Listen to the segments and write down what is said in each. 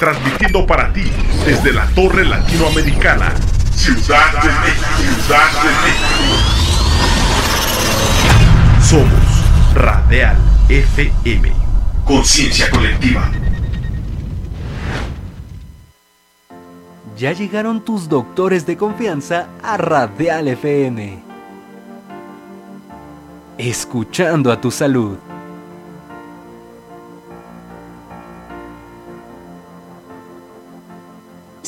transmitiendo para ti desde la Torre Latinoamericana, Ciudad de México, Ciudad de México. Somos Radial FM, conciencia colectiva. Ya llegaron tus doctores de confianza a Radial FM. Escuchando a tu salud.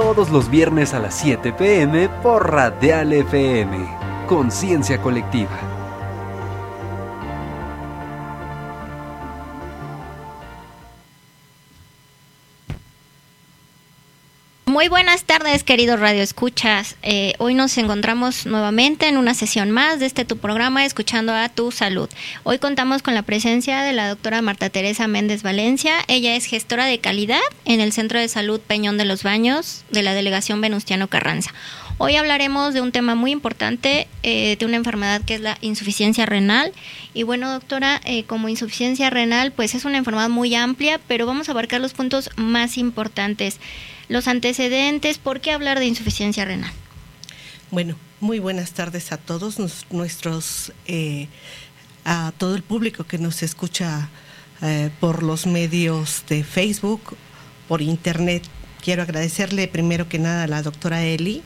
Todos los viernes a las 7 pm por Radial FM. Conciencia colectiva. Muy buenas tardes, queridos Radio Escuchas. Eh, hoy nos encontramos nuevamente en una sesión más de este tu programa, Escuchando a tu Salud. Hoy contamos con la presencia de la doctora Marta Teresa Méndez Valencia. Ella es gestora de calidad en el Centro de Salud Peñón de los Baños de la Delegación Venustiano Carranza. Hoy hablaremos de un tema muy importante, eh, de una enfermedad que es la insuficiencia renal. Y bueno, doctora, eh, como insuficiencia renal, pues es una enfermedad muy amplia, pero vamos a abarcar los puntos más importantes los antecedentes, ¿por qué hablar de insuficiencia renal? Bueno, muy buenas tardes a todos nuestros, eh, a todo el público que nos escucha eh, por los medios de Facebook, por internet. Quiero agradecerle primero que nada a la doctora Eli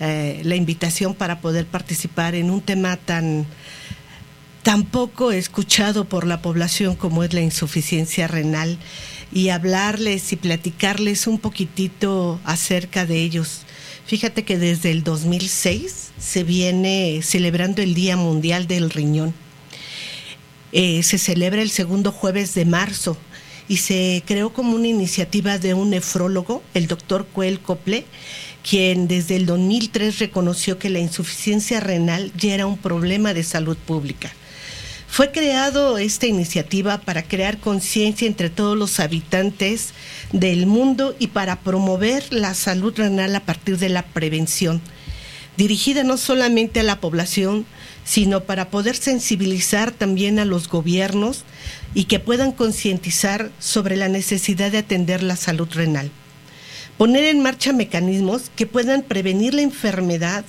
eh, la invitación para poder participar en un tema tan tan poco escuchado por la población como es la insuficiencia renal y hablarles y platicarles un poquitito acerca de ellos. Fíjate que desde el 2006 se viene celebrando el Día Mundial del Riñón. Eh, se celebra el segundo jueves de marzo y se creó como una iniciativa de un nefrólogo, el doctor Coel Cople, quien desde el 2003 reconoció que la insuficiencia renal ya era un problema de salud pública. Fue creado esta iniciativa para crear conciencia entre todos los habitantes del mundo y para promover la salud renal a partir de la prevención, dirigida no solamente a la población, sino para poder sensibilizar también a los gobiernos y que puedan concientizar sobre la necesidad de atender la salud renal. Poner en marcha mecanismos que puedan prevenir la enfermedad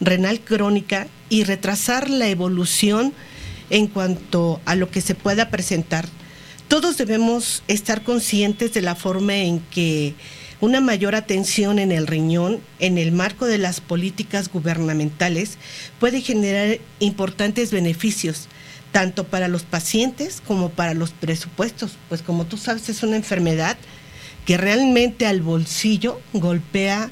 renal crónica y retrasar la evolución en cuanto a lo que se pueda presentar. Todos debemos estar conscientes de la forma en que una mayor atención en el riñón en el marco de las políticas gubernamentales puede generar importantes beneficios, tanto para los pacientes como para los presupuestos, pues como tú sabes es una enfermedad que realmente al bolsillo golpea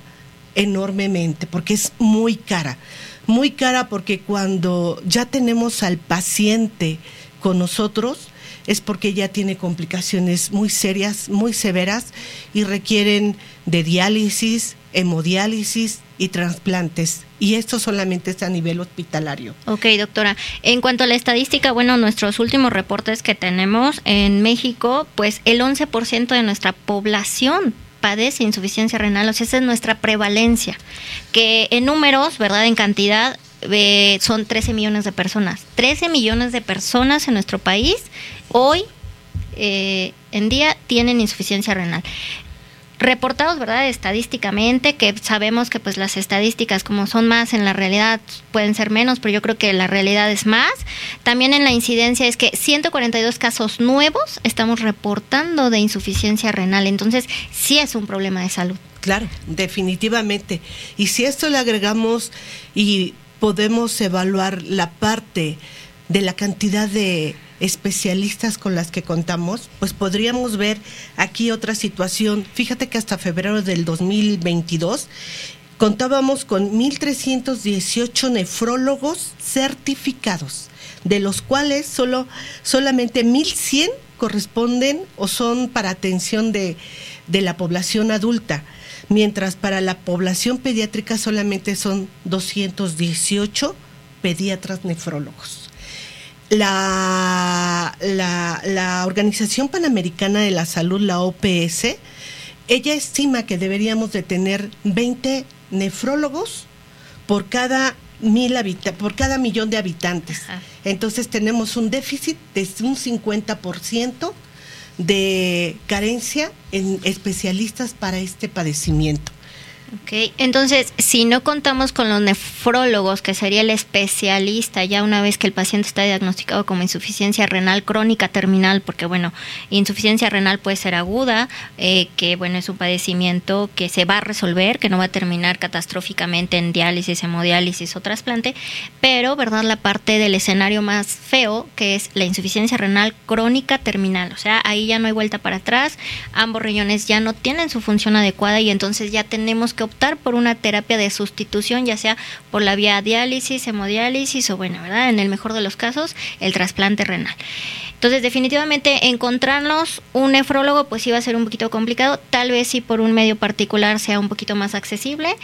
enormemente porque es muy cara. Muy cara porque cuando ya tenemos al paciente con nosotros es porque ya tiene complicaciones muy serias, muy severas y requieren de diálisis, hemodiálisis y trasplantes. Y esto solamente está a nivel hospitalario. Ok, doctora. En cuanto a la estadística, bueno, nuestros últimos reportes que tenemos en México, pues el 11% de nuestra población padece insuficiencia renal, o sea, esa es nuestra prevalencia, que en números, ¿verdad? En cantidad, eh, son 13 millones de personas. 13 millones de personas en nuestro país hoy eh, en día tienen insuficiencia renal reportados, ¿verdad? Estadísticamente, que sabemos que pues las estadísticas como son más en la realidad pueden ser menos, pero yo creo que la realidad es más. También en la incidencia es que 142 casos nuevos estamos reportando de insuficiencia renal, entonces sí es un problema de salud. Claro, definitivamente. Y si esto le agregamos y podemos evaluar la parte de la cantidad de especialistas con las que contamos, pues podríamos ver aquí otra situación. Fíjate que hasta febrero del 2022 contábamos con 1.318 nefrólogos certificados, de los cuales solo, solamente 1.100 corresponden o son para atención de, de la población adulta, mientras para la población pediátrica solamente son 218 pediatras nefrólogos la, la, Organización Panamericana de la Salud, la OPS, ella estima que deberíamos de tener 20 nefrólogos por cada mil por cada millón de habitantes. Entonces tenemos un déficit de un 50% de carencia en especialistas para este padecimiento. Ok, entonces, si no contamos con los nefrólogos, que sería el especialista ya una vez que el paciente está diagnosticado como insuficiencia renal crónica terminal, porque bueno, insuficiencia renal puede ser aguda, eh, que bueno, es un padecimiento que se va a resolver, que no va a terminar catastróficamente en diálisis, hemodiálisis o trasplante, pero, ¿verdad? La parte del escenario más feo, que es la insuficiencia renal crónica terminal, o sea, ahí ya no hay vuelta para atrás, ambos riñones ya no tienen su función adecuada y entonces ya tenemos que optar por una terapia de sustitución, ya sea por la vía diálisis, hemodiálisis o, bueno, ¿verdad? En el mejor de los casos, el trasplante renal. Entonces, definitivamente encontrarnos un nefrólogo pues iba a ser un poquito complicado, tal vez si por un medio particular sea un poquito más accesible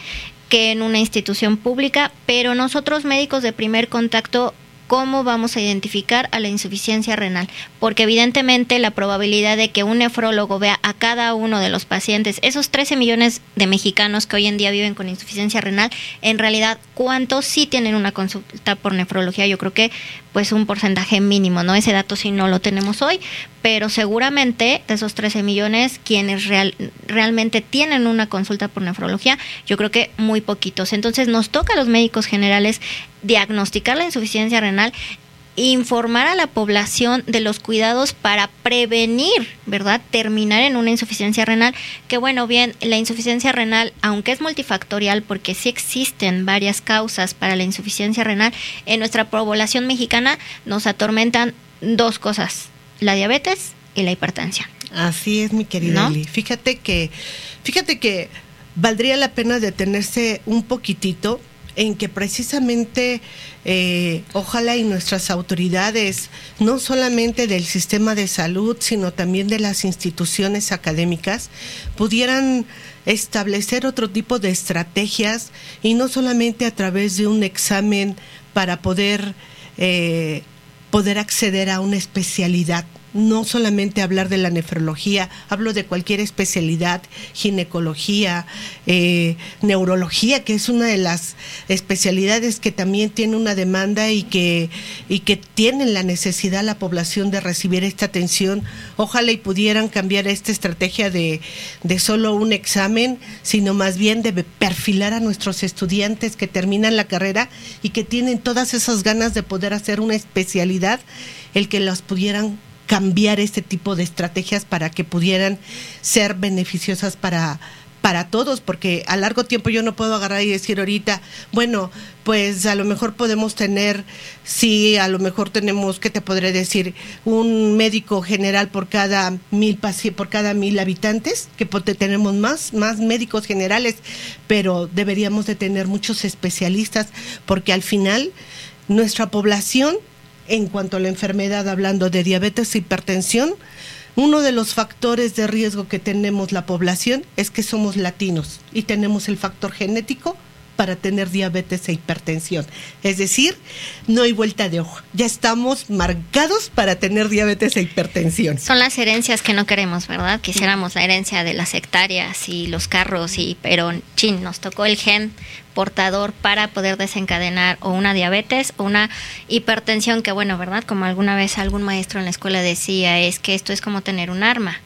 que en una institución pública, pero nosotros médicos de primer contacto cómo vamos a identificar a la insuficiencia renal, porque evidentemente la probabilidad de que un nefrólogo vea a cada uno de los pacientes, esos 13 millones de mexicanos que hoy en día viven con insuficiencia renal, en realidad cuántos sí tienen una consulta por nefrología, yo creo que pues un porcentaje mínimo, ¿no? Ese dato sí no lo tenemos hoy, pero seguramente de esos 13 millones quienes real, realmente tienen una consulta por nefrología, yo creo que muy poquitos. Entonces nos toca a los médicos generales diagnosticar la insuficiencia renal informar a la población de los cuidados para prevenir, ¿verdad? Terminar en una insuficiencia renal, que bueno, bien, la insuficiencia renal, aunque es multifactorial, porque sí existen varias causas para la insuficiencia renal, en nuestra población mexicana nos atormentan dos cosas, la diabetes y la hipertensión. Así es, mi querida Eli. Fíjate que, fíjate que valdría la pena detenerse un poquitito en que precisamente eh, ojalá y nuestras autoridades, no solamente del sistema de salud, sino también de las instituciones académicas, pudieran establecer otro tipo de estrategias y no solamente a través de un examen para poder, eh, poder acceder a una especialidad no solamente hablar de la nefrología, hablo de cualquier especialidad, ginecología, eh, neurología, que es una de las especialidades que también tiene una demanda y que, y que tienen la necesidad la población de recibir esta atención. Ojalá y pudieran cambiar esta estrategia de, de solo un examen, sino más bien de perfilar a nuestros estudiantes que terminan la carrera y que tienen todas esas ganas de poder hacer una especialidad, el que las pudieran cambiar este tipo de estrategias para que pudieran ser beneficiosas para, para todos, porque a largo tiempo yo no puedo agarrar y decir ahorita, bueno, pues a lo mejor podemos tener, sí, a lo mejor tenemos, ¿qué te podré decir? Un médico general por cada mil por cada mil habitantes, que tenemos más, más médicos generales, pero deberíamos de tener muchos especialistas, porque al final nuestra población, en cuanto a la enfermedad, hablando de diabetes e hipertensión, uno de los factores de riesgo que tenemos la población es que somos latinos y tenemos el factor genético para tener diabetes e hipertensión. Es decir, no hay vuelta de hoja. Ya estamos marcados para tener diabetes e hipertensión. Son las herencias que no queremos, ¿verdad? Quisiéramos la herencia de las hectáreas y los carros, y pero chin, nos tocó el gen portador para poder desencadenar o una diabetes o una hipertensión que bueno, ¿verdad? Como alguna vez algún maestro en la escuela decía, es que esto es como tener un arma.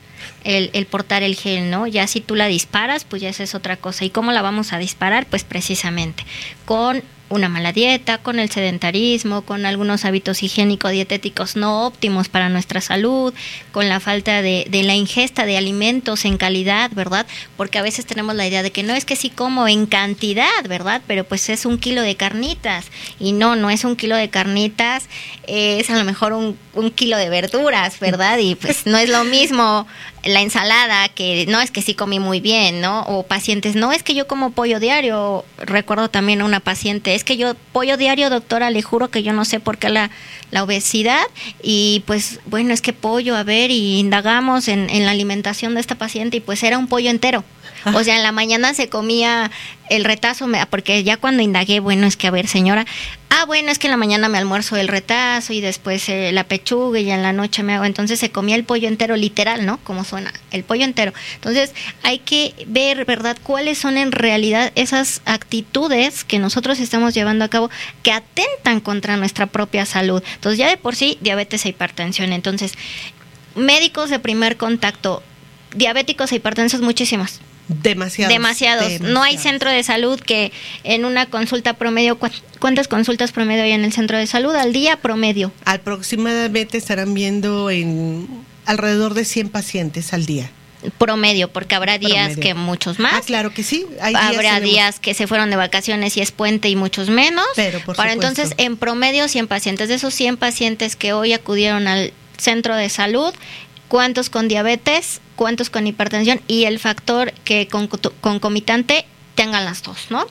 El, el, portar el gel, ¿no? Ya si tú la disparas, pues ya esa es otra cosa. ¿Y cómo la vamos a disparar? Pues precisamente con una mala dieta, con el sedentarismo, con algunos hábitos higiénico-dietéticos no óptimos para nuestra salud, con la falta de, de, la ingesta de alimentos en calidad, ¿verdad? Porque a veces tenemos la idea de que no es que sí como en cantidad, ¿verdad? Pero pues es un kilo de carnitas. Y no, no es un kilo de carnitas, es a lo mejor un, un kilo de verduras, ¿verdad? Y pues no es lo mismo la ensalada, que no es que sí comí muy bien, ¿no? O pacientes, no es que yo como pollo diario. Recuerdo también a una paciente, es que yo pollo diario, doctora, le juro que yo no sé por qué la, la obesidad. Y pues bueno, es que pollo, a ver, y indagamos en, en la alimentación de esta paciente y pues era un pollo entero. O sea, en la mañana se comía el retazo, porque ya cuando indagué, bueno, es que a ver, señora, ah, bueno, es que en la mañana me almuerzo el retazo y después eh, la pechuga y en la noche me hago, entonces se comía el pollo entero, literal, ¿no? Como suena, el pollo entero. Entonces, hay que ver, ¿verdad?, cuáles son en realidad esas actitudes que nosotros estamos llevando a cabo que atentan contra nuestra propia salud. Entonces, ya de por sí, diabetes e hipertensión. Entonces, médicos de primer contacto, diabéticos e hipertensos, muchísimos Demasiados, Demasiados. No hay centro de salud que en una consulta promedio, ¿cuántas consultas promedio hay en el centro de salud al día promedio? Aproximadamente estarán viendo en alrededor de 100 pacientes al día promedio, porque habrá días que muchos más. Ah, claro que sí. habrá días que se fueron de vacaciones y es puente y muchos menos. Pero por Para entonces, en promedio, 100 pacientes. De esos 100 pacientes que hoy acudieron al centro de salud, ¿cuántos con diabetes? cuántos con hipertensión y el factor que con, concomitante tengan las dos, ¿no?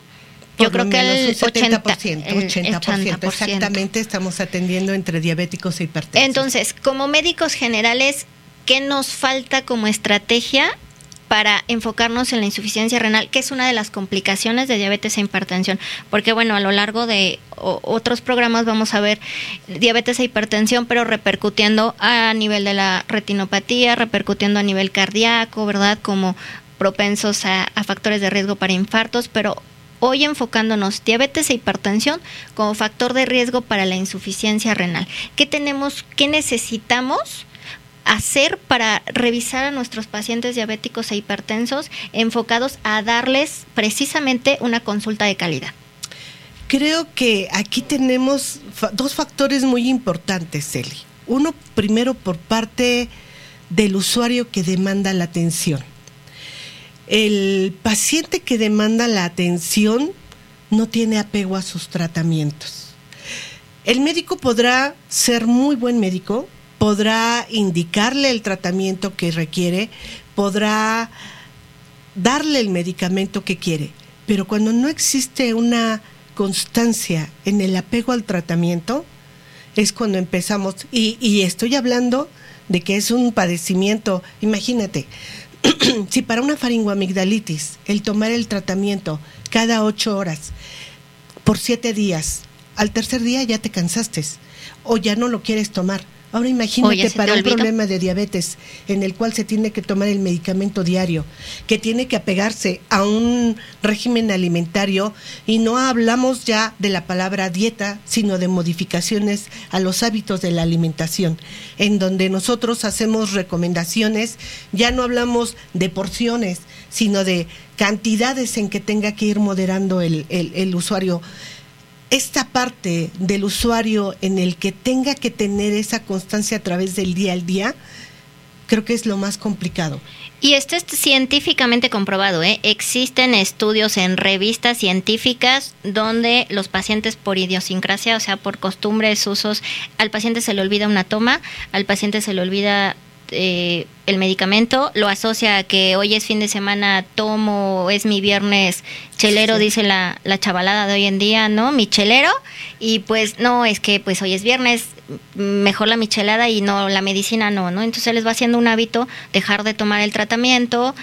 Yo creo que el 80%, 80%, exactamente estamos atendiendo entre diabéticos e hipertensos. Entonces, como médicos generales, ¿qué nos falta como estrategia para enfocarnos en la insuficiencia renal, que es una de las complicaciones de diabetes e hipertensión, porque bueno, a lo largo de otros programas vamos a ver diabetes e hipertensión, pero repercutiendo a nivel de la retinopatía, repercutiendo a nivel cardíaco, ¿verdad? Como propensos a, a factores de riesgo para infartos, pero hoy enfocándonos diabetes e hipertensión como factor de riesgo para la insuficiencia renal. ¿Qué tenemos, qué necesitamos hacer para revisar a nuestros pacientes diabéticos e hipertensos enfocados a darles precisamente una consulta de calidad? Creo que aquí tenemos dos factores muy importantes, Celi. Uno, primero, por parte del usuario que demanda la atención. El paciente que demanda la atención no tiene apego a sus tratamientos. El médico podrá ser muy buen médico, podrá indicarle el tratamiento que requiere, podrá darle el medicamento que quiere, pero cuando no existe una constancia en el apego al tratamiento, es cuando empezamos, y, estoy hablando de que es un padecimiento, imagínate, si para una faringoamigdalitis el tomar el tratamiento cada ocho horas por siete días, al tercer día ya te cansaste o ya no lo quieres tomar Ahora imagínate para un problema de diabetes en el cual se tiene que tomar el medicamento diario, que tiene que apegarse a un régimen alimentario y no hablamos ya de la palabra dieta, sino de modificaciones a los hábitos de la alimentación, en donde nosotros hacemos recomendaciones, ya no hablamos de porciones, sino de cantidades en que tenga que ir moderando el, el, el usuario esta parte del usuario en el que tenga que tener esa constancia a través del día al día, creo que es lo más complicado. Y esto es científicamente comprobado, ¿eh? Existen estudios en revistas científicas donde los pacientes por idiosincrasia, o sea, por costumbres, usos, al paciente se le olvida una toma, al paciente se le olvida eh, el medicamento, lo asocia a que hoy es fin de semana, tomo, es mi viernes chelero, dice la, la chavalada de hoy en día, ¿no? Mi chelero, y pues no, es que pues hoy es viernes, mejor la michelada y no la medicina no, ¿no? Entonces les va haciendo un hábito dejar de tomar el tratamiento,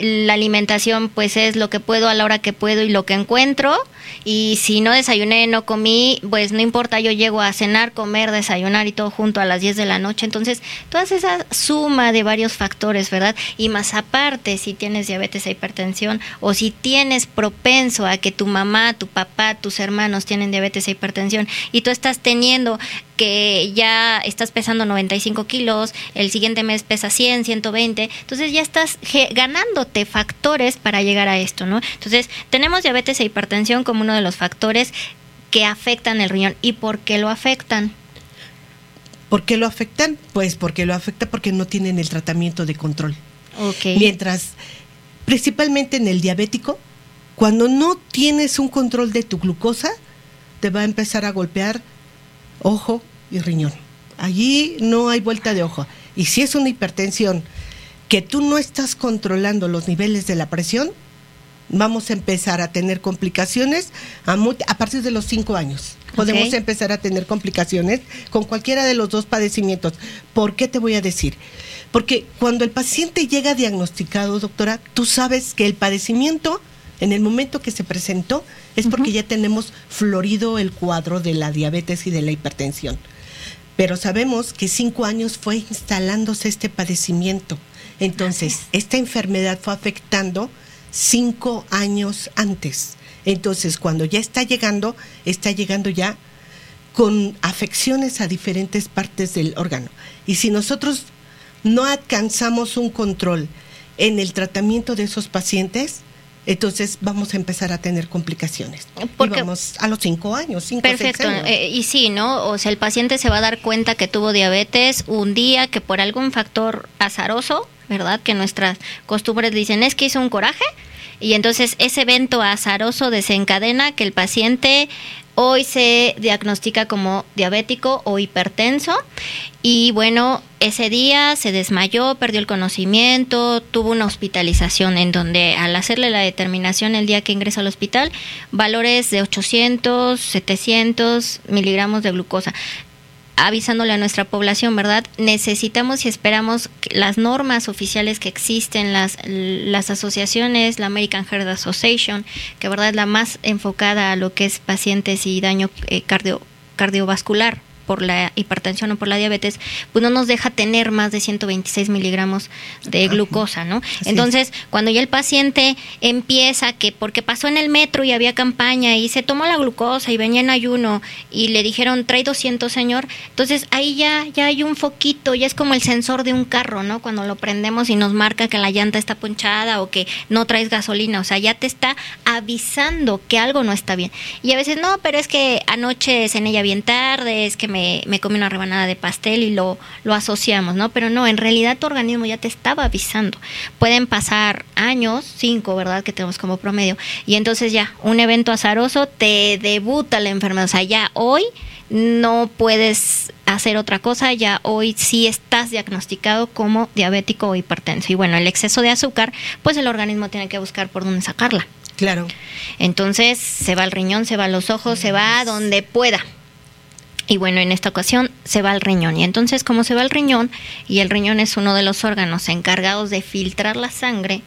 la alimentación pues es lo que puedo a la hora que puedo y lo que encuentro y si no desayuné, no comí, pues no importa, yo llego a cenar, comer, desayunar y todo junto a las 10 de la noche. Entonces, toda esa suma de varios factores, ¿verdad? Y más aparte, si tienes diabetes e hipertensión o si tienes propenso a que tu mamá, tu papá, tus hermanos tienen diabetes e hipertensión y tú estás teniendo que ya estás pesando 95 kilos, el siguiente mes pesa 100, 120, entonces ya estás ganándote factores para llegar a esto, ¿no? Entonces, tenemos diabetes e hipertensión como uno de los factores que afectan el riñón. ¿Y por qué lo afectan? ¿Por qué lo afectan? Pues porque lo afecta porque no tienen el tratamiento de control. Okay. Mientras, principalmente en el diabético, cuando no tienes un control de tu glucosa, te va a empezar a golpear ojo y riñón. Allí no hay vuelta de ojo. Y si es una hipertensión que tú no estás controlando los niveles de la presión, vamos a empezar a tener complicaciones a, a partir de los cinco años. Podemos empezar a tener complicaciones con cualquiera de los dos padecimientos. ¿Por qué te voy a decir? Porque cuando el paciente llega diagnosticado, doctora, tú sabes que el padecimiento, en el momento que se presentó, es porque ya tenemos florido el cuadro de la diabetes y de la hipertensión. Pero sabemos que cinco años fue instalándose este padecimiento. Entonces, esta enfermedad fue afectando cinco años antes. Entonces, cuando ya está llegando, está llegando ya con afecciones a diferentes partes del órgano. Y si nosotros no alcanzamos un control en el tratamiento de esos pacientes, entonces vamos a empezar a tener complicaciones. Porque- y vamos a los cinco años, cinco seis Perfecto. años. eh, y sí, ¿no? O sea, el paciente se va a dar cuenta que tuvo diabetes un día que por algún factor azaroso, ¿verdad? Que nuestras costumbres dicen es que hizo un coraje y entonces ese evento azaroso desencadena que el paciente hoy se diagnostica como diabético o hipertenso. Y bueno, ese día se desmayó, perdió el conocimiento, tuvo una hospitalización en donde al hacerle la determinación el día que ingresa al hospital, valores de 800, 700 miligramos de glucosa avisándole a nuestra población, ¿verdad? Necesitamos y esperamos las normas oficiales que existen, las, las asociaciones, la American Heart Association, que verdad es la más enfocada a lo que es pacientes y daño eh, cardio, cardiovascular por la hipertensión o por la diabetes, pues no nos deja tener más de 126 miligramos de glucosa, ¿no? Así Entonces, cuando ya el paciente empieza que porque pasó en el metro y había campaña y se tomó la glucosa y venía en ayuno y le dijeron trae 200 señor, entonces ahí ya ya hay un foquito, ya es como el sensor de un carro, ¿no? Cuando lo prendemos y nos marca que la llanta está ponchada o que no traes gasolina, o sea, ya te está avisando que algo no está bien. Y a veces no, pero es que anoche cené ya bien tarde, es que me, me comí una rebanada de pastel y lo, lo asociamos, ¿no? Pero no, en realidad tu organismo ya te estaba avisando. Pueden pasar años, cinco, ¿verdad? Que tenemos como promedio. Y entonces ya, un evento azaroso te debuta la enfermedad. O sea, ya hoy no puedes hacer otra cosa, ya hoy sí estás diagnosticado como diabético o hipertenso. Y bueno, el exceso de azúcar, pues el organismo tiene que buscar por dónde sacarla. Claro. Entonces se va al riñón, se va a los ojos, se va a donde pueda. Y bueno, en esta ocasión se va al riñón. Y entonces, como se va al riñón, y el riñón es uno de los órganos encargados de filtrar la sangre,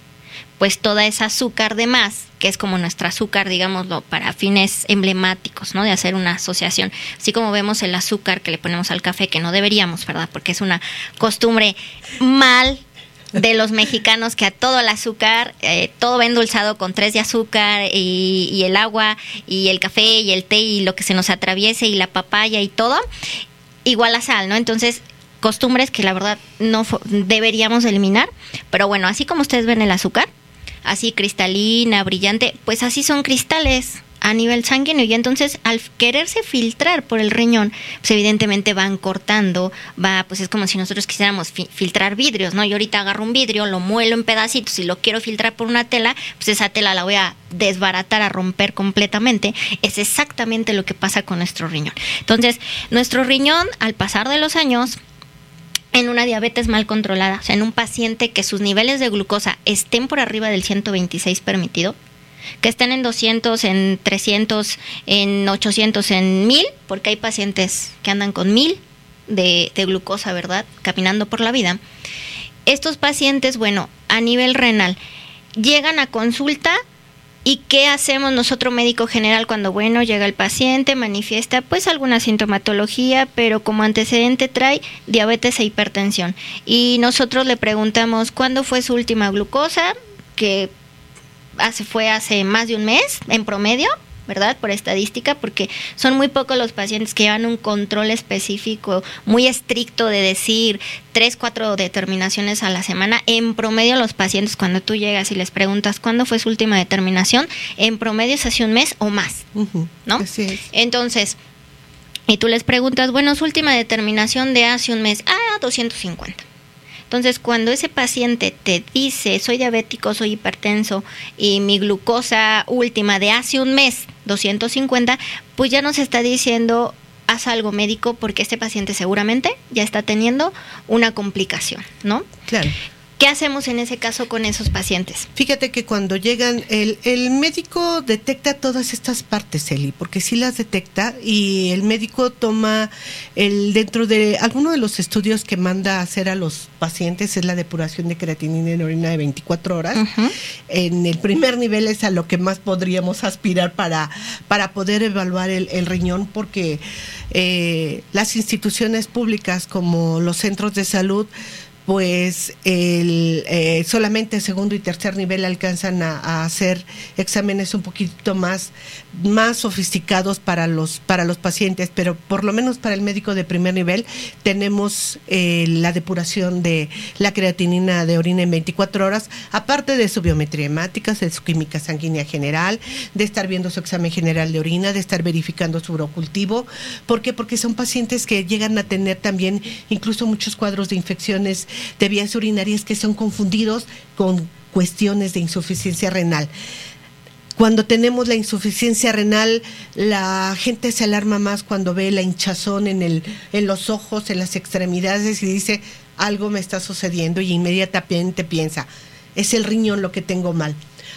pues toda esa azúcar de más, que es como nuestro azúcar, digámoslo, para fines emblemáticos, ¿no? De hacer una asociación. Así como vemos el azúcar que le ponemos al café, que no deberíamos, ¿verdad? Porque es una costumbre mal de los mexicanos que a todo el azúcar, eh, todo va endulzado con tres de azúcar y, y el agua y el café y el té y lo que se nos atraviese y la papaya y todo, igual a sal, ¿no? Entonces, costumbres que la verdad no deberíamos eliminar, pero bueno, así como ustedes ven el azúcar, así cristalina, brillante, pues así son cristales. A nivel sanguíneo y entonces al quererse filtrar por el riñón, pues evidentemente van cortando, va, pues es como si nosotros quisiéramos filtrar vidrios, ¿no? Yo ahorita agarro un vidrio, lo muelo en pedacitos y lo quiero filtrar por una tela, pues esa tela la voy a desbaratar, a romper completamente. Es exactamente lo que pasa con nuestro riñón. Entonces, nuestro riñón al pasar de los años en una diabetes mal controlada, o sea, en un paciente que sus niveles de glucosa estén por arriba del 126 permitido, que estén en 200, en 300, en 800, en 1000, porque hay pacientes que andan con 1000 de, de glucosa, ¿verdad? Caminando por la vida. Estos pacientes, bueno, a nivel renal, llegan a consulta ¿Y qué hacemos nosotros médico general cuando, bueno, llega el paciente, manifiesta pues alguna sintomatología, pero como antecedente trae diabetes e hipertensión? Y nosotros le preguntamos, ¿cuándo fue su última glucosa? Que hace, fue hace más de un mes en promedio, ¿verdad? Por estadística, porque son muy pocos los pacientes que llevan un control específico muy estricto de decir tres, cuatro determinaciones a la semana. En promedio los pacientes, cuando tú llegas y les preguntas cuándo fue su última determinación, en promedio es hace un mes o más, ¿no? Entonces, y tú les preguntas, bueno, su última determinación de hace un mes, ah, 250. Entonces, cuando ese paciente te dice, soy diabético, soy hipertenso y mi glucosa última de hace un mes, 250, pues ya nos está diciendo, haz algo médico porque este paciente seguramente ya está teniendo una complicación, ¿no? Claro. ¿Qué hacemos en ese caso con esos pacientes? Fíjate que cuando llegan, el, el médico detecta todas estas partes, Eli, porque sí las detecta y el médico toma el dentro de alguno de los estudios que manda a hacer a los pacientes es la depuración de creatinina en orina de 24 horas. En el primer nivel es a lo que más podríamos aspirar para, para poder evaluar el, el riñón, porque eh, las instituciones públicas como los centros de salud pues el, eh, solamente segundo y tercer nivel alcanzan a, hacer exámenes un poquito más, más sofisticados para los, para los pacientes, pero por lo menos para el médico de primer nivel tenemos eh, la depuración de la creatinina de orina en 24 horas, aparte de su biometría hemática, de su química sanguínea general, de estar viendo su examen general de orina, de estar verificando su urocultivo. ¿Por qué? Porque son pacientes que llegan a tener también incluso muchos cuadros de infecciones de vías urinarias que son confundidos con cuestiones de insuficiencia renal. Cuando tenemos la insuficiencia renal, la gente se alarma más cuando ve la hinchazón en, el, en los ojos, en las extremidades y dice, algo me está sucediendo y inmediatamente piensa, es el riñón lo que tengo mal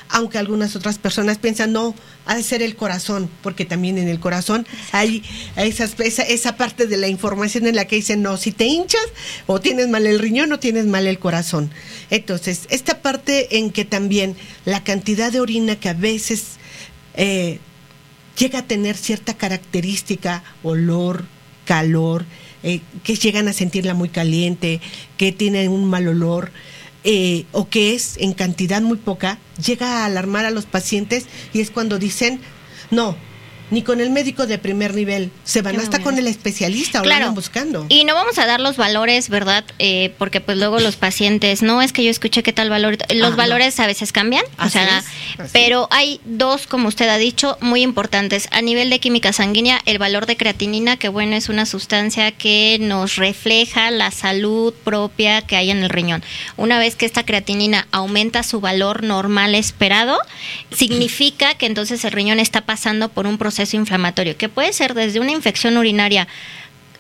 aunque algunas otras personas piensan, no, ha de ser el corazón, porque también en el corazón hay esas, esa, esa parte de la información en la que dicen, no, si te hinchas o tienes mal el riñón o tienes mal el corazón. Entonces, esta parte en que también la cantidad de orina que a veces eh, llega a tener cierta característica, olor, calor, eh, que llegan a sentirla muy caliente, que tienen un mal olor, eh, o que es en cantidad muy poca, llega a alarmar a los pacientes y es cuando dicen, no, ni con el médico de primer nivel, se van hasta con el especialista o claro. buscando. Y no vamos a dar los valores, ¿verdad? Eh, porque pues luego los pacientes, no es que yo escuché qué tal valor, los ah, valores a veces cambian, o sea, pero hay dos, como usted ha dicho, muy importantes. A nivel de química sanguínea, el valor de creatinina, que bueno, es una sustancia que nos refleja la salud propia que hay en el riñón. Una vez que esta creatinina aumenta su valor normal esperado, significa que entonces el riñón está pasando por un proceso inflamatorio, que puede ser desde una infección urinaria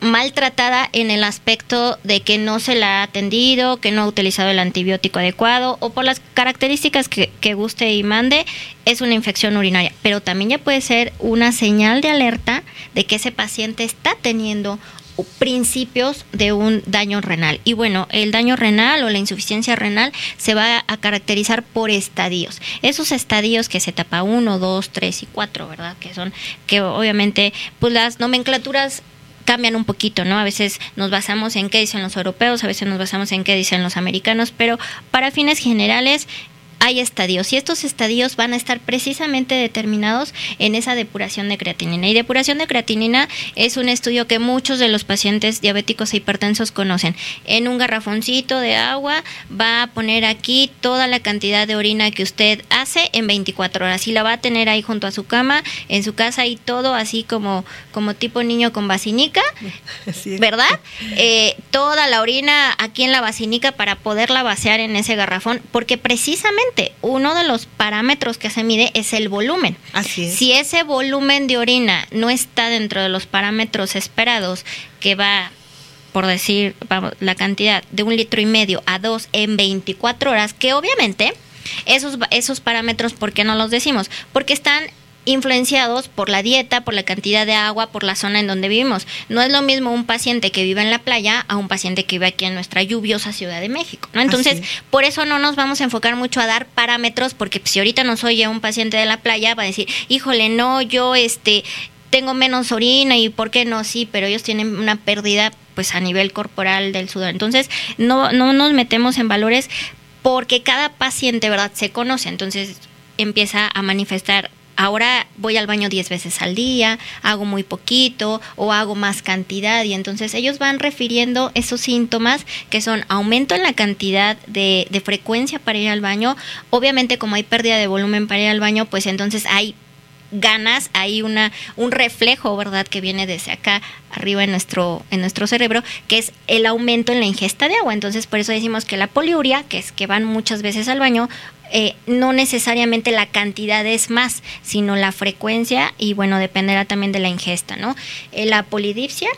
maltratada en el aspecto de que no se la ha atendido, que no ha utilizado el antibiótico adecuado o por las características que, que, guste y mande, es una infección urinaria. Pero también ya puede ser una señal de alerta de que ese paciente está teniendo principios de un daño renal. Y bueno, el daño renal o la insuficiencia renal se va a caracterizar por estadios. Esos estadios que se tapa uno, dos, tres y cuatro, ¿verdad? Que son, que obviamente, pues las nomenclaturas cambian un poquito, ¿no? A veces nos basamos en qué dicen los europeos, a veces nos basamos en qué dicen los americanos, pero para fines generales hay estadios y estos estadios van a estar precisamente determinados en esa depuración de creatinina. Y depuración de creatinina es un estudio que muchos de los pacientes diabéticos e hipertensos conocen. En un garrafoncito de agua va a poner aquí toda la cantidad de orina que usted hace en 24 horas y la va a tener ahí junto a su cama, en su casa y todo así como, como tipo niño con vacinica, ¿verdad? Eh, toda la orina aquí en la vacinica para poderla vaciar en ese garrafón, porque precisamente uno de los parámetros que se mide es el volumen. Así es. Si ese volumen de orina no está dentro de los parámetros esperados, que va por decir vamos, la cantidad de un litro y medio a dos en 24 horas, que obviamente esos, esos parámetros, ¿por qué no los decimos? Porque están influenciados por la dieta, por la cantidad de agua, por la zona en donde vivimos. No es lo mismo un paciente que vive en la playa a un paciente que vive aquí en nuestra lluviosa Ciudad de México, ¿no? Entonces, por eso no nos vamos a enfocar mucho a dar parámetros porque si ahorita nos oye un paciente de la playa va a decir, "Híjole, no, yo este tengo menos orina y por qué no, sí, pero ellos tienen una pérdida pues a nivel corporal del sudor. Entonces, no, no nos metemos en valores porque cada paciente, ¿verdad?, se conoce. Entonces, empieza a manifestar ahora voy al baño 10 veces al día, hago muy poquito o hago más cantidad y entonces ellos van refiriendo esos síntomas que son aumento en la cantidad de, frecuencia para ir al baño, obviamente como hay pérdida de volumen para ir al baño, pues entonces hay ganas, hay una, un reflejo, ¿verdad?, que viene desde acá arriba en nuestro, en nuestro cerebro, que es el aumento en la ingesta de agua. Entonces, por eso decimos que la poliuria, que es que van muchas veces al baño, eh, no necesariamente la cantidad es más, sino la frecuencia y bueno, dependerá también de la ingesta, ¿no? Eh, la polidipsia,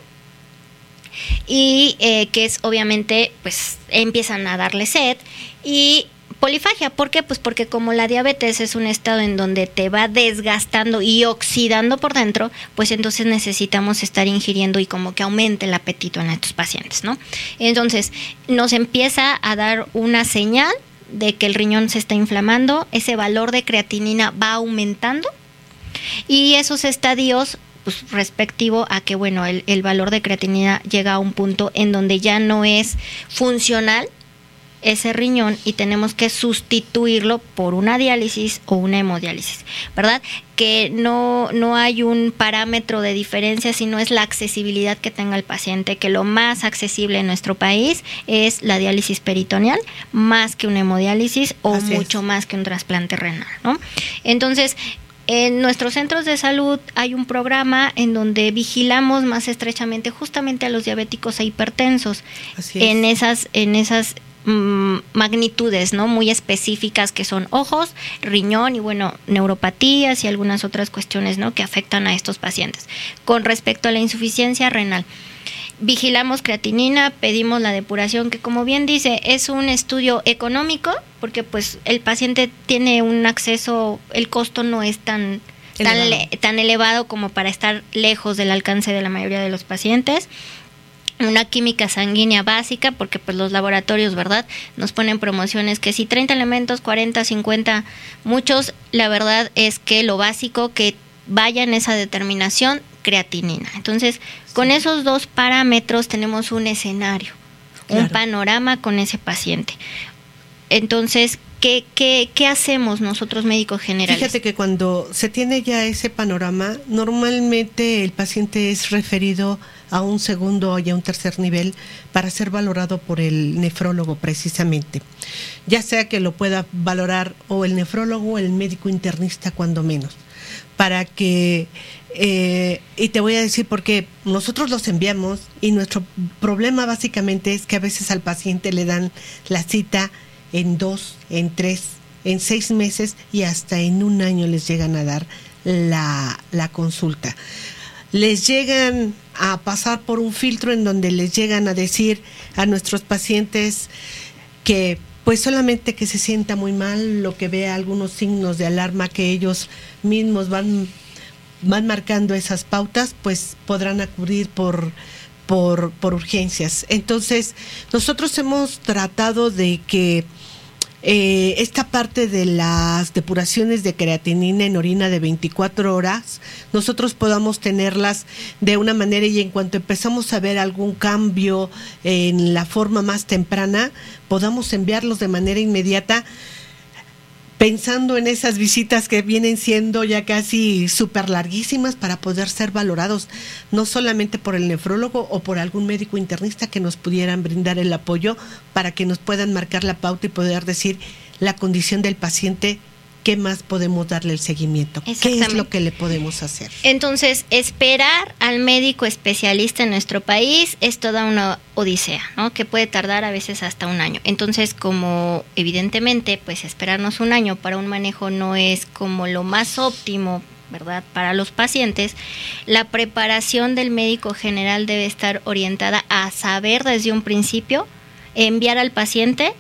y eh, que es obviamente pues empiezan a darle sed y Polifagia, ¿por qué? Pues porque como la diabetes es un estado en donde te va desgastando y oxidando por dentro, pues entonces necesitamos estar ingiriendo y como que aumente el apetito en estos pacientes, ¿no? Entonces, nos empieza a dar una señal de que el riñón se está inflamando, ese valor de creatinina va aumentando y esos estadios pues, respectivo a que bueno el, el valor de creatinina llega a un punto en donde ya no es funcional ese riñón y tenemos que sustituirlo por una diálisis o una hemodiálisis, ¿verdad? Que no, no hay un parámetro de diferencia, sino es la accesibilidad que tenga el paciente, que lo más accesible en nuestro país es la diálisis peritoneal, más que una hemodiálisis o Así mucho es. más que un trasplante renal, ¿no? Entonces, en nuestros centros de salud hay un programa en donde vigilamos más estrechamente justamente a los diabéticos e hipertensos en esas en esas mmm, magnitudes, ¿no? Muy específicas que son ojos, riñón y bueno, neuropatías y algunas otras cuestiones, ¿no? Que afectan a estos pacientes. Con respecto a la insuficiencia renal, vigilamos creatinina, pedimos la depuración, que como bien dice, es un estudio económico, porque pues el paciente tiene un acceso, el costo no es tan elevado. Tan, tan elevado como para estar lejos del alcance de la mayoría de los pacientes una química sanguínea básica, porque pues los laboratorios, ¿verdad? Nos ponen promociones que si 30 elementos, 40, 50, muchos, la verdad es que lo básico que vaya en esa determinación, creatinina. Entonces, con esos dos parámetros tenemos un escenario, claro. un panorama con ese paciente. Entonces, ¿qué, qué, qué hacemos nosotros médicos generales? Fíjate que cuando se tiene ya ese panorama, normalmente el paciente es referido a un segundo y a un tercer nivel para ser valorado por el nefrólogo precisamente. Ya sea que lo pueda valorar o el nefrólogo o el médico internista cuando menos, para que, eh, y te voy a decir porque nosotros los enviamos y nuestro problema básicamente es que a veces al paciente le dan la cita en dos, en tres, en seis meses y hasta en un año les llegan a dar la, la consulta. Les llegan a pasar por un filtro en donde les llegan a decir a nuestros pacientes que pues solamente que se sienta muy mal, lo que vea algunos signos de alarma que ellos mismos van, van marcando esas pautas, pues podrán acudir por, por, por urgencias. Entonces, nosotros hemos tratado de que eh, esta parte de las depuraciones de creatinina en orina de 24 horas, nosotros podamos tenerlas de una manera y en cuanto empezamos a ver algún cambio en la forma más temprana, podamos enviarlos de manera inmediata pensando en esas visitas que vienen siendo ya casi súper larguísimas para poder ser valorados, no solamente por el nefrólogo o por algún médico internista que nos pudieran brindar el apoyo para que nos puedan marcar la pauta y poder decir la condición del paciente ¿qué más podemos darle el seguimiento? ¿Qué es lo que le podemos hacer? Entonces, esperar al médico especialista en nuestro país es toda una odisea, ¿no? Que puede tardar a veces hasta un año. Entonces, como evidentemente, pues esperarnos un año para un manejo no es como lo más óptimo ¿verdad? Para los pacientes, la preparación del médico general debe estar orientada a saber desde un principio enviar al paciente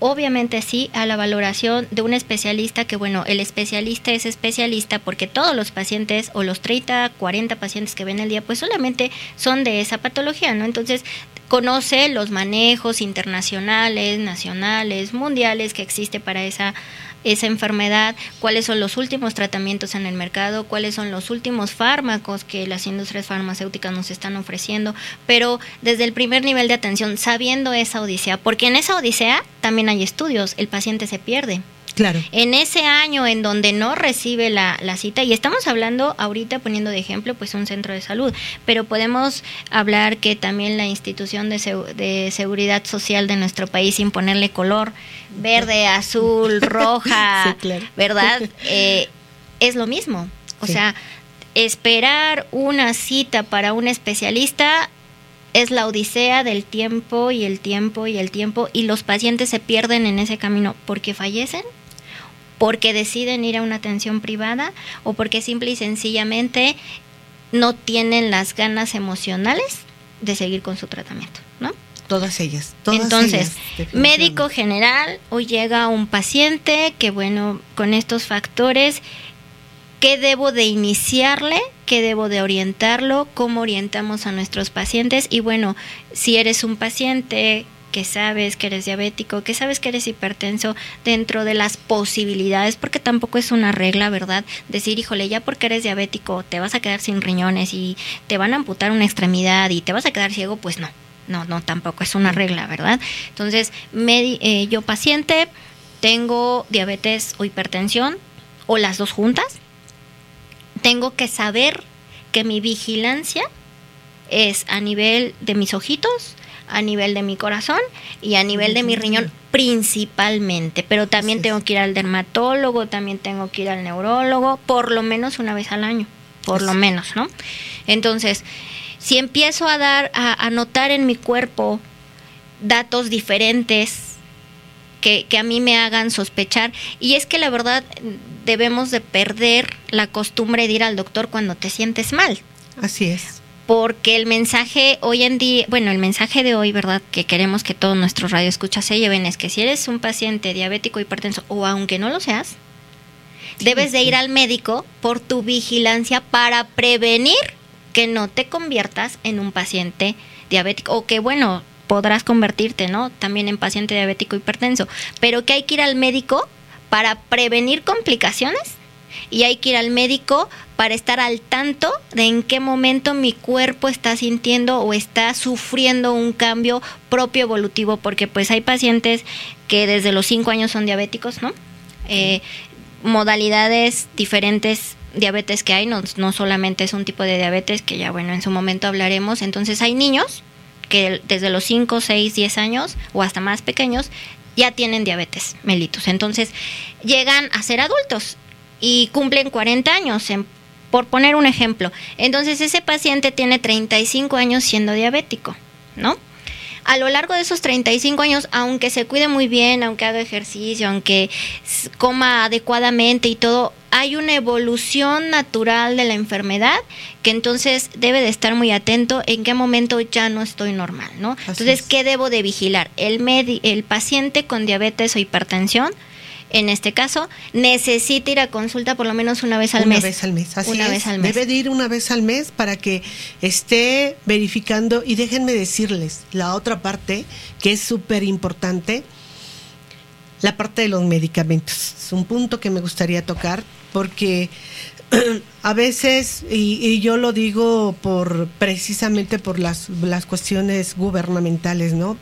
obviamente sí a la valoración de un especialista que bueno, el especialista es especialista porque todos los pacientes o los 30, 40 pacientes que ven el día pues solamente son de esa patología, ¿no? Entonces conoce los manejos internacionales, nacionales, mundiales que existe para esa esa enfermedad, cuáles son los últimos tratamientos en el mercado, cuáles son los últimos fármacos que las industrias farmacéuticas nos están ofreciendo, pero desde el primer nivel de atención, sabiendo esa odisea, porque en esa odisea también hay estudios, el paciente se pierde. Claro. En ese año en donde no recibe la, cita, y estamos hablando ahorita poniendo de ejemplo pues un centro de salud, pero podemos hablar que también la institución de, de seguridad social de nuestro país, sin ponerle color, verde, azul, roja, ¿verdad? Eh, es lo mismo. O sea, esperar una cita para un especialista es la odisea del tiempo y el tiempo y el tiempo y los pacientes se pierden en ese camino porque fallecen porque deciden ir a una atención privada o porque simple y sencillamente no tienen las ganas emocionales de seguir con su tratamiento, ¿no? Todas ellas. Entonces, médico general, hoy llega un paciente que, bueno, con estos factores, ¿qué debo de iniciarle? ¿Qué debo de orientarlo? ¿Cómo orientamos a nuestros pacientes? Y bueno, si eres un paciente que sabes que eres diabético, que sabes que eres hipertenso, dentro de las posibilidades, porque tampoco es una regla, ¿verdad? Decir, híjole, ya porque eres diabético te vas a quedar sin riñones y te van a amputar una extremidad y te vas a quedar ciego, pues no, no, no, tampoco es una regla, ¿verdad? Entonces, eh, yo paciente, tengo diabetes o hipertensión, o las dos juntas, tengo que saber que mi vigilancia es a nivel de mis ojitos, a nivel de mi corazón y a nivel de mi riñón principalmente, pero también tengo que ir al dermatólogo, también tengo que ir al neurólogo, por lo menos una vez al año, por lo menos, ¿no? Entonces, si empiezo a dar, a, notar en mi cuerpo datos diferentes que, que, a mí me hagan sospechar. Y es que la verdad debemos de perder la costumbre de ir al doctor cuando te sientes mal. Así es porque el mensaje hoy en día, bueno, el mensaje de hoy, ¿verdad? Que queremos que todos nuestros radioescuchas se lleven es que si eres un paciente diabético hipertenso o aunque no lo seas, debes de ir al médico por tu vigilancia para prevenir que no te conviertas en un paciente diabético o que bueno, podrás convertirte, ¿no? También en paciente diabético hipertenso, pero que hay que ir al médico para prevenir complicaciones y hay que ir al médico para estar al tanto de en qué momento mi cuerpo está sintiendo o está sufriendo un cambio propio evolutivo, porque pues hay pacientes que desde los 5 años son diabéticos, ¿no? Eh, modalidades diferentes diabetes que hay, no, no solamente es un tipo de diabetes que ya bueno, en su momento hablaremos, entonces hay niños que desde los 5, 6, 10 años o hasta más pequeños ya tienen diabetes mellitus. Entonces llegan a ser adultos y cumplen 40 años, por poner un ejemplo. Entonces ese paciente tiene 35 años siendo diabético, ¿no? A lo largo de esos 35 años, aunque se cuide muy bien, aunque haga ejercicio, aunque coma adecuadamente y todo, hay una evolución natural de la enfermedad que entonces debe de estar muy atento en qué momento ya no estoy normal, ¿no? entonces, ¿qué debo de vigilar? El, el paciente con diabetes o hipertensión en este caso, necesita ir a consulta por lo menos una vez al mes. Una vez al mes, así una Vez al mes. Debe de ir una vez al mes para que esté verificando y déjenme decirles la otra parte que es súper importante, la parte de los medicamentos. Es un punto que me gustaría tocar porque a veces, y, yo lo digo por precisamente por las, las cuestiones gubernamentales, ¿no?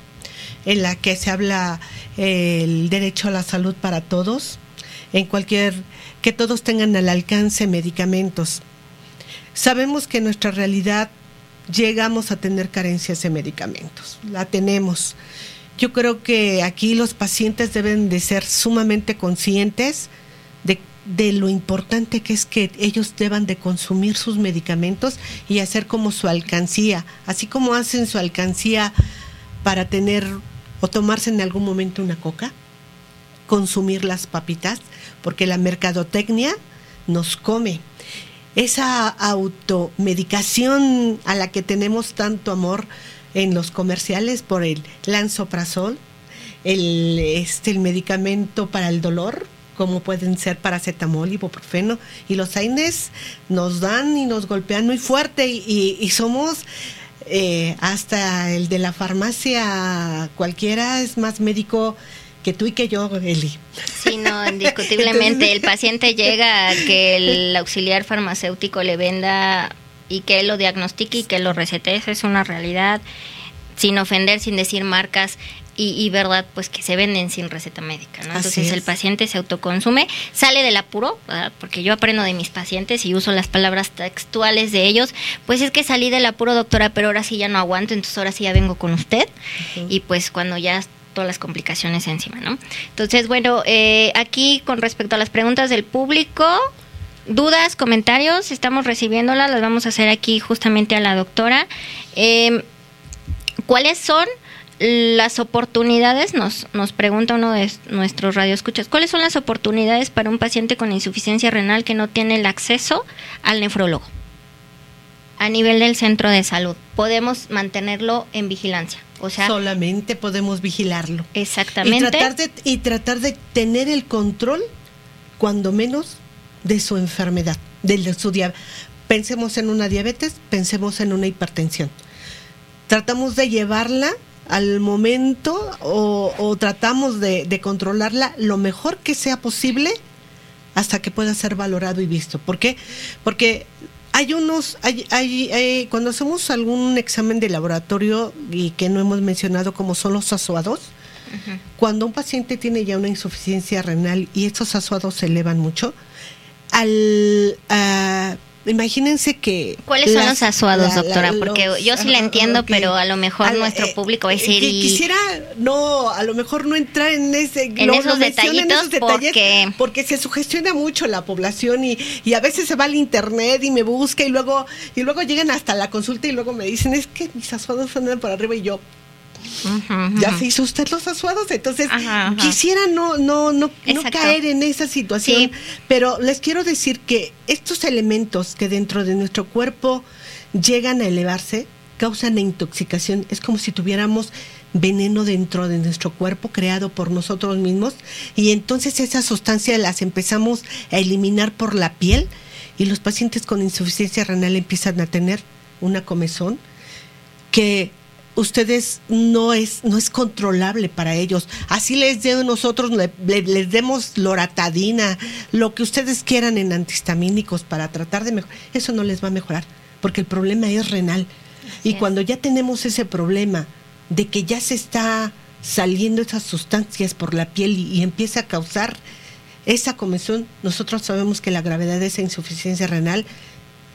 En la que se habla eh, el derecho a la salud para todos, en cualquier, que todos tengan al alcance medicamentos. Sabemos que en nuestra realidad llegamos a tener carencias de medicamentos, la tenemos. Yo creo que aquí los pacientes deben de ser sumamente conscientes de, de, lo importante que es que ellos deban de consumir sus medicamentos y hacer como su alcancía, así como hacen su alcancía para tener o tomarse en algún momento una coca, consumir las papitas, porque la mercadotecnia nos come. Esa automedicación a la que tenemos tanto amor en los comerciales por el lanzoprazol, el, este, el medicamento para el dolor, como pueden ser paracetamol, ibuprofeno, y los AINES nos dan y nos golpean muy fuerte y, y somos eh, hasta el de la farmacia cualquiera es más médico que tú y que yo, Eli. Sí, no, indiscutiblemente. el paciente llega a que el auxiliar farmacéutico le venda y que él lo diagnostique y que lo recete. Eso es una realidad, sin ofender, sin decir marcas. Y, verdad, pues que se venden sin receta médica, ¿no? Entonces el paciente se autoconsume, sale del apuro, porque yo aprendo de mis pacientes y uso las palabras textuales de ellos, pues es que salí del apuro, doctora, pero ahora sí ya no aguanto, entonces ahora sí ya vengo con usted. Y pues cuando ya todas las complicaciones encima, ¿no? Entonces, bueno, eh, aquí con respecto a las preguntas del público, dudas, comentarios, estamos recibiéndolas, las vamos a hacer aquí justamente a la doctora. Em, ¿Cuáles son las oportunidades? Nos, nos pregunta uno de nuestros radioescuchas, ¿cuáles son las oportunidades para un paciente con insuficiencia renal que no tiene el acceso al nefrólogo? A nivel del centro de salud, podemos mantenerlo en vigilancia. O sea, solamente podemos vigilarlo. Exactamente. Y tratar de, y tratar de tener el control, cuando menos, de su enfermedad, de su diabetes. Pensemos en una diabetes, pensemos en una hipertensión. Tratamos de llevarla al momento o, tratamos de, de, controlarla lo mejor que sea posible hasta que pueda ser valorado y visto. ¿Por qué? Porque hay unos, hay, hay, cuando hacemos algún examen de laboratorio y que no hemos mencionado como son los asuados, cuando un paciente tiene ya una insuficiencia renal y estos asuados se elevan mucho, al Imagínense que... ¿Cuáles son los asuados, doctora? Porque yo sí la entiendo, pero a lo mejor nuestro eh, público va a decir... Quisiera no, a lo mejor no entrar en ese... En, esos, detallitos porque... porque se sugestiona mucho la población y, y a veces se va al internet y me busca y luego, y luego llegan hasta la consulta y luego me dicen, es que mis asuados andan por arriba y yo ya se hizo usted los asuados, entonces quisiera no, no, no, no caer en esa situación, pero les quiero decir que estos elementos que dentro de nuestro cuerpo llegan a elevarse causan intoxicación, es como si tuviéramos veneno dentro de nuestro cuerpo creado por nosotros mismos y entonces esas sustancias las empezamos a eliminar por la piel y los pacientes con insuficiencia renal empiezan a tener una comezón que ustedes no es no es controlable para ellos. Así les de nosotros les demos loratadina, lo que ustedes quieran en antihistamínicos para tratar de mejorar, eso no les va a mejorar, porque el problema es renal. y cuando ya tenemos ese problema de que ya se está saliendo esas sustancias por la piel y, y empieza a causar esa comezón, nosotros sabemos que la gravedad de esa insuficiencia renal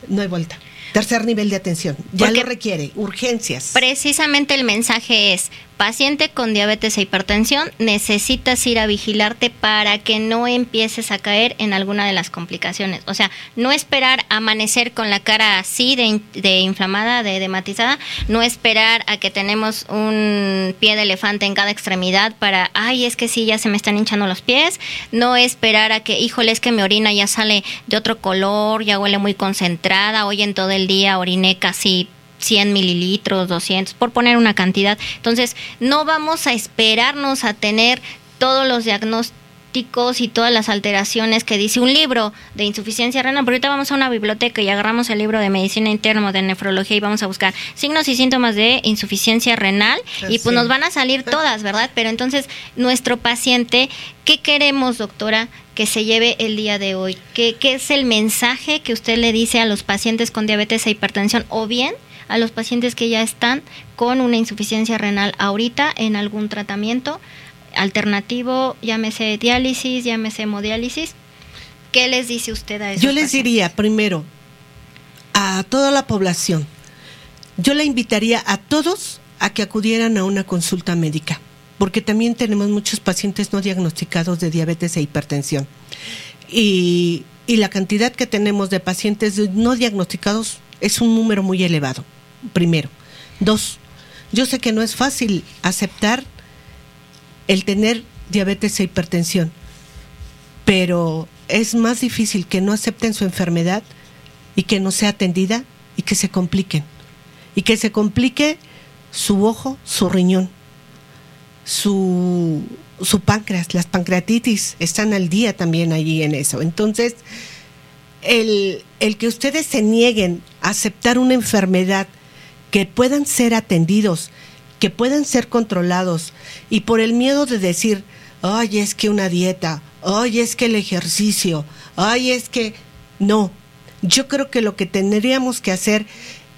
no hay vuelta. Tercer nivel de atención. Ya lo requiere, urgencias. Precisamente el mensaje es, paciente con diabetes e hipertensión, necesitas ir a vigilarte para que no empieces a caer en alguna de las complicaciones. O sea, no esperar amanecer con la cara así de, inflamada, de dematizada, no esperar a que tenemos un pie de elefante en cada extremidad para, ay, es que sí, ya se me están hinchando los pies, no esperar a que, híjole, es que mi orina ya sale de otro color, ya huele muy concentrada, hoy en todo el día oriné casi 100 mililitros, 200, por poner una cantidad. Entonces, no vamos a esperarnos a tener todos los diagnósticos y todas las alteraciones que dice un libro de insuficiencia renal. Pero ahorita vamos a una biblioteca y agarramos el libro de medicina interna, de nefrología y vamos a buscar signos y síntomas de insuficiencia renal y pues nos van a salir todas, ¿verdad? Pero entonces, nuestro paciente, ¿qué queremos, doctora? Que se lleve el día de hoy? ¿Qué, ¿Qué es el mensaje que usted le dice a los pacientes con diabetes e hipertensión? O bien a los pacientes que ya están con una insuficiencia renal ahorita en algún tratamiento alternativo, llámese diálisis, llámese hemodiálisis. ¿Qué les dice usted a eso? Yo les diría, primero, a toda la población, yo le invitaría a todos a que acudieran a una consulta médica, porque también tenemos muchos pacientes no diagnosticados de diabetes e hipertensión. Y, la cantidad que tenemos de pacientes no diagnosticados es un número muy elevado, primero. Dos, yo sé que no es fácil aceptar el tener diabetes e hipertensión, pero es más difícil que no acepten su enfermedad y que no sea atendida y que se compliquen. Y que se complique su ojo, su riñón, su, su páncreas, las pancreatitis están al día también allí en eso. Entonces, el, el que ustedes se nieguen a aceptar una enfermedad que puedan ser atendidos, que puedan ser controlados y por el miedo de decir, ay, es que una dieta, ay, es que el ejercicio, ay, es que no. Yo creo que lo que tendríamos que hacer,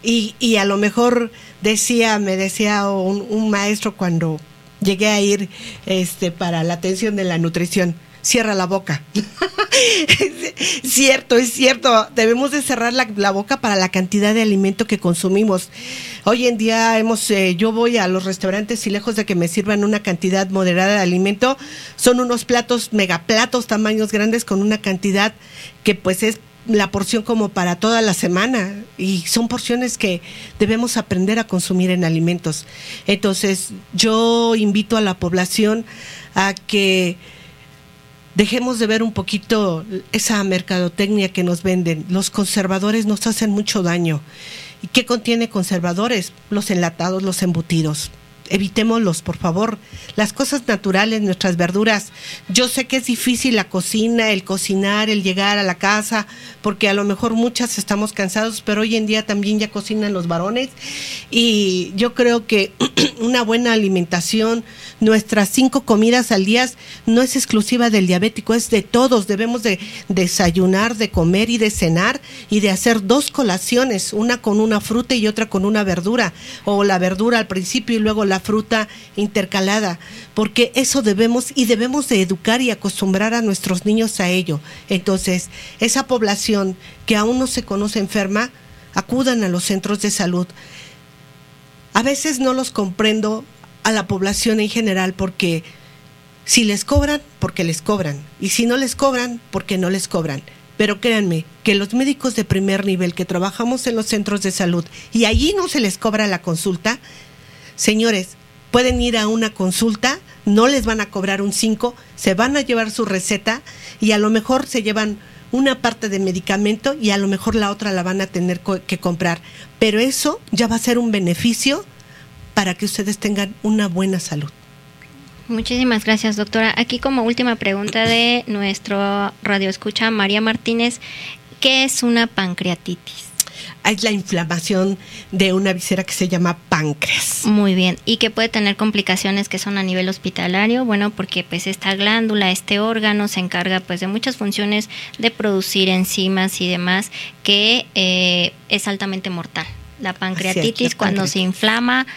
y, y a lo mejor decía, me decía un, un maestro cuando llegué a ir este, para la atención de la nutrición, cierra la boca. cierto, es cierto. Debemos de cerrar la, la, boca para la cantidad de alimento que consumimos. Hoy en día hemos, eh, yo voy a los restaurantes y lejos de que me sirvan una cantidad moderada de alimento, son unos platos, megaplatos, tamaños grandes con una cantidad que pues es la porción como para toda la semana y son porciones que debemos aprender a consumir en alimentos. Entonces, yo invito a la población a que dejemos de ver un poquito esa mercadotecnia que nos venden. Los conservadores nos hacen mucho daño. ¿Y qué contiene conservadores? Los enlatados, los embutidos evitémoslos, por favor. Las cosas naturales, nuestras verduras. Yo sé que es difícil la cocina, el cocinar, el llegar a la casa, porque a lo mejor muchas estamos cansados, pero hoy en día también ya cocinan los varones. Y yo creo que una buena alimentación, nuestras cinco comidas al día, no es exclusiva del diabético, es de todos. Debemos de desayunar, de comer y de cenar y de hacer dos colaciones, una con una fruta y otra con una verdura, o la verdura al principio y luego la fruta intercalada, porque eso debemos y debemos de educar y acostumbrar a nuestros niños a ello. Entonces, esa población que aún no se conoce enferma, acudan a los centros de salud. A veces no los comprendo a la población en general porque si les cobran, porque les cobran, y si no les cobran, porque no les cobran. Pero créanme que los médicos de primer nivel que trabajamos en los centros de salud y allí no se les cobra la consulta, Señores, pueden ir a una consulta, no les van a cobrar un 5, se van a llevar su receta y a lo mejor se llevan una parte de medicamento y a lo mejor la otra la van a tener que comprar. Pero eso ya va a ser un beneficio para que ustedes tengan una buena salud. Muchísimas gracias, doctora. Aquí como última pregunta de nuestro radio escucha, María Martínez, ¿qué es una pancreatitis? Es la inflamación de una visera que se llama páncreas. Muy bien, y que puede tener complicaciones que son a nivel hospitalario, bueno, porque pues esta glándula, este órgano se encarga pues de muchas funciones de producir enzimas y demás que eh, es altamente mortal. La pancreatitis cuando se inflama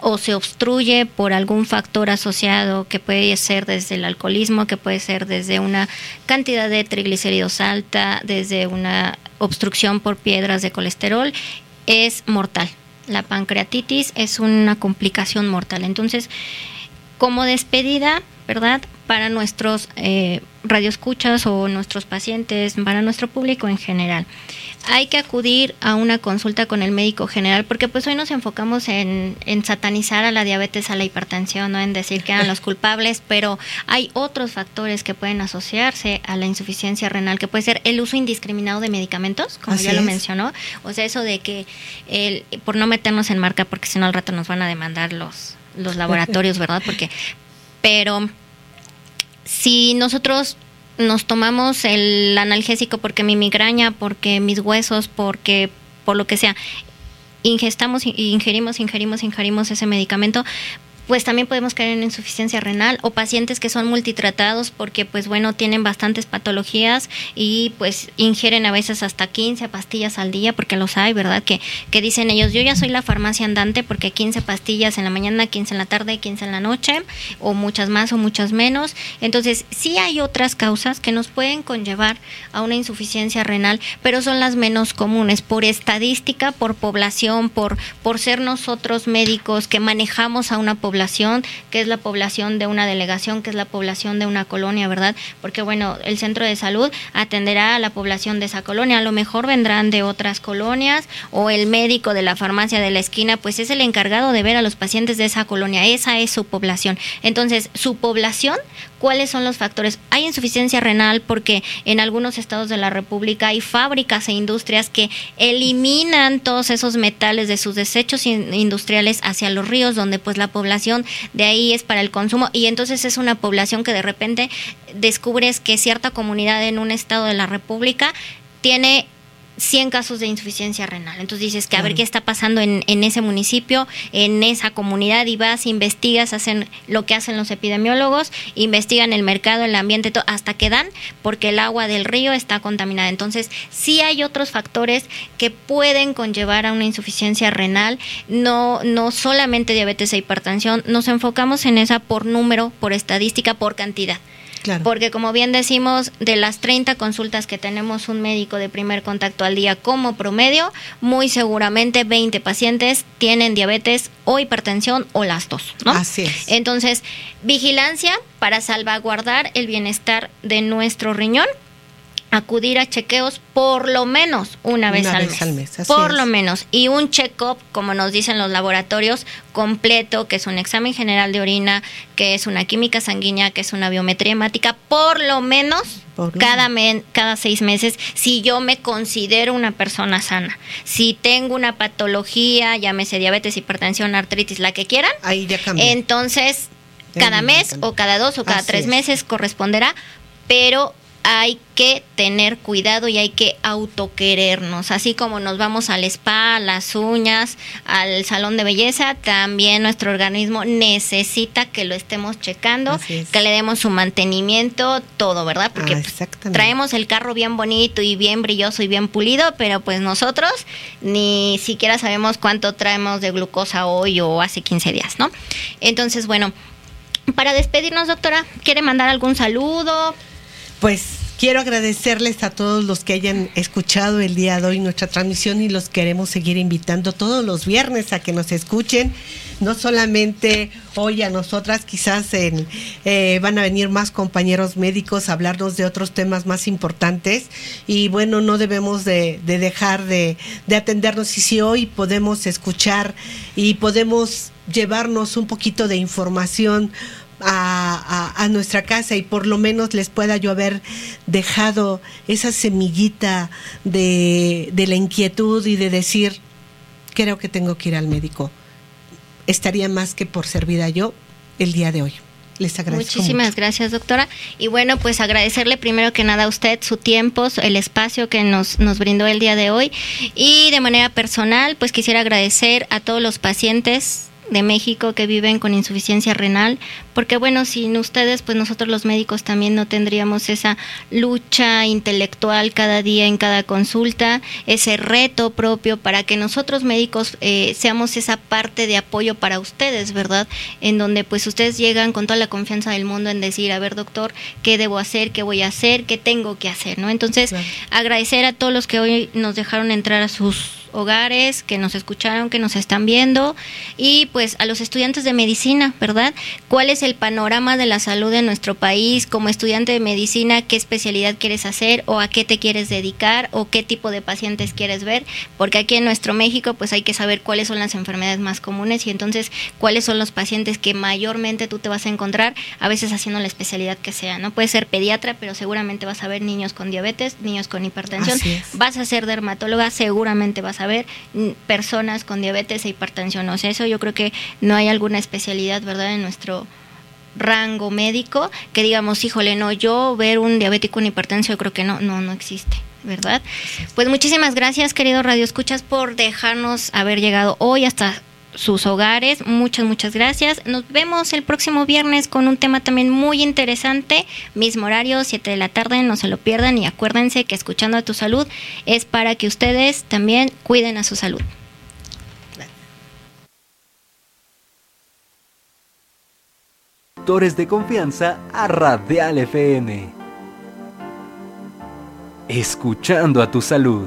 o se obstruye por algún factor asociado que puede ser desde el alcoholismo, que puede ser desde una cantidad de triglicéridos alta, desde una obstrucción por piedras de colesterol, es mortal. La pancreatitis es una complicación mortal. Entonces, como despedida, ¿verdad? Para nuestros eh, radioescuchas o nuestros pacientes, para nuestro público en general hay que acudir a una consulta con el médico general, porque pues hoy nos enfocamos en, satanizar a la diabetes, a la hipertensión, ¿no? en decir que eran los culpables, pero hay otros factores que pueden asociarse a la insuficiencia renal, que puede ser el uso indiscriminado de medicamentos, como ya lo mencionó, o sea, eso de que el, por no meternos en marca, porque si no al rato nos van a demandar los, los laboratorios, ¿verdad? Porque, pero si nosotros nos tomamos el analgésico porque mi migraña, porque mis huesos, porque por lo que sea, ingestamos, ingerimos, ingerimos, ingerimos ese medicamento, pues también podemos caer en insuficiencia renal o pacientes que son multitratados porque pues bueno tienen bastantes patologías y pues ingieren a veces hasta 15 pastillas al día porque los hay, ¿verdad? Que, que dicen ellos, yo ya soy la farmacia andante porque 15 pastillas en la mañana, 15 en la tarde, 15 en la noche o muchas más o muchas menos. Entonces sí hay otras causas que nos pueden conllevar a una insuficiencia renal, pero son las menos comunes por estadística, por población, por, por ser nosotros médicos que manejamos a una población población, que es la población de una delegación, que es la población de una colonia, ¿verdad? Porque bueno, el centro de salud atenderá a la población de esa colonia, a lo mejor vendrán de otras colonias o el médico de la farmacia de la esquina, pues es el encargado de ver a los pacientes de esa colonia, esa es su población. Entonces, su población ¿Cuáles son los factores? Hay insuficiencia renal porque en algunos estados de la República hay fábricas e industrias que eliminan todos esos metales de sus desechos industriales hacia los ríos, donde pues la población de ahí es para el consumo y entonces es una población que de repente descubres que cierta comunidad en un estado de la República tiene 100 casos de insuficiencia renal. Entonces dices que a ver qué está pasando en, en, ese municipio, en esa comunidad, y vas, investigas, hacen lo que hacen los epidemiólogos, investigan el mercado, el ambiente, todo, hasta que dan, porque el agua del río está contaminada. Entonces, sí hay otros factores que pueden conllevar a una insuficiencia renal, no, no solamente diabetes e hipertensión, nos enfocamos en esa por número, por estadística, por cantidad. Porque como bien decimos, de las 30 consultas que tenemos un médico de primer contacto al día como promedio, muy seguramente 20 pacientes tienen diabetes o hipertensión o las dos, ¿no? Así es. Entonces, vigilancia para salvaguardar el bienestar de nuestro riñón acudir a chequeos por lo menos una vez, al, mes, por lo menos. Y un check-up, como nos dicen los laboratorios, completo, que es un examen general de orina, que es una química sanguínea, que es una biometría hemática, por lo menos cada, cada seis meses, si yo me considero una persona sana. Si tengo una patología, llámese diabetes, hipertensión, artritis, la que quieran, Ahí ya cambia. entonces cada mes o cada dos o cada tres meses corresponderá, pero hay que tener cuidado y hay que autoquerernos. Así como nos vamos al spa, a las uñas, al salón de belleza, también nuestro organismo necesita que lo estemos checando, que le demos su mantenimiento, todo, ¿verdad? Porque ah, pues, traemos el carro bien bonito y bien brilloso y bien pulido, pero pues nosotros ni siquiera sabemos cuánto traemos de glucosa hoy o hace 15 días, ¿no? Entonces, bueno, para despedirnos, doctora, ¿quiere mandar algún saludo? Pues quiero agradecerles a todos los que hayan escuchado el día de hoy nuestra transmisión y los queremos seguir invitando todos los viernes a que nos escuchen. No solamente hoy a nosotras, quizás eh, van a venir más compañeros médicos a hablarnos de otros temas más importantes y bueno, no debemos de, dejar de, de atendernos y si hoy podemos escuchar y podemos llevarnos un poquito de información a, nuestra casa y por lo menos les pueda yo haber dejado esa semillita de, de la inquietud y de decir, creo que tengo que ir al médico. Estaría más que por servida yo el día de hoy. Les agradezco. Muchísimas gracias, doctora. Y bueno, pues agradecerle primero que nada a usted su tiempo, el espacio que nos, nos brindó el día de hoy. Y de manera personal, pues quisiera agradecer a todos los pacientes de México que viven con insuficiencia renal, porque bueno, sin ustedes, pues nosotros los médicos también no tendríamos esa lucha intelectual cada día en cada consulta, ese reto propio para que nosotros médicos eh, seamos esa parte de apoyo para ustedes, ¿verdad? En donde pues ustedes llegan con toda la confianza del mundo en decir, a ver doctor, ¿qué debo hacer? ¿Qué voy a hacer? ¿Qué tengo que hacer? ¿No? Entonces, agradecer a todos los que hoy nos dejaron entrar a sus hogares que nos escucharon, que nos están viendo y pues a los estudiantes de medicina, ¿verdad? ¿Cuál es el panorama de la salud en nuestro país? Como estudiante de medicina, ¿qué especialidad quieres hacer o a qué te quieres dedicar o qué tipo de pacientes quieres ver? Porque aquí en nuestro México pues hay que saber cuáles son las enfermedades más comunes y entonces cuáles son los pacientes que mayormente tú te vas a encontrar, a veces haciendo la especialidad que sea, ¿no? Puede ser pediatra, pero seguramente vas a ver niños con diabetes, niños con hipertensión, vas a ser dermatóloga, seguramente vas a ver mm, personas con diabetes e hipertensión. O sea, eso yo creo que no hay alguna especialidad, ¿verdad?, en nuestro rango médico que digamos, híjole, no, yo ver un diabético con hipertensión, yo creo que no, no, no existe. ¿Verdad? Pues muchísimas gracias, querido Radio Escuchas, por dejarnos haber llegado hoy hasta sus hogares. Muchas, muchas gracias. Nos vemos el próximo viernes con un tema también muy interesante. Mismo horario, 7 de la tarde, no se lo pierdan y acuérdense que escuchando a tu salud es para que ustedes también cuiden a su salud. De confianza a Radial FM. Escuchando a tu salud.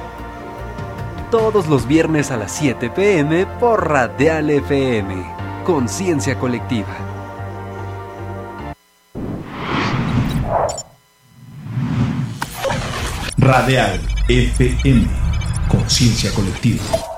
Todos los viernes a las 7 pm por Radial FM. Conciencia colectiva. Radial FM. Conciencia colectiva.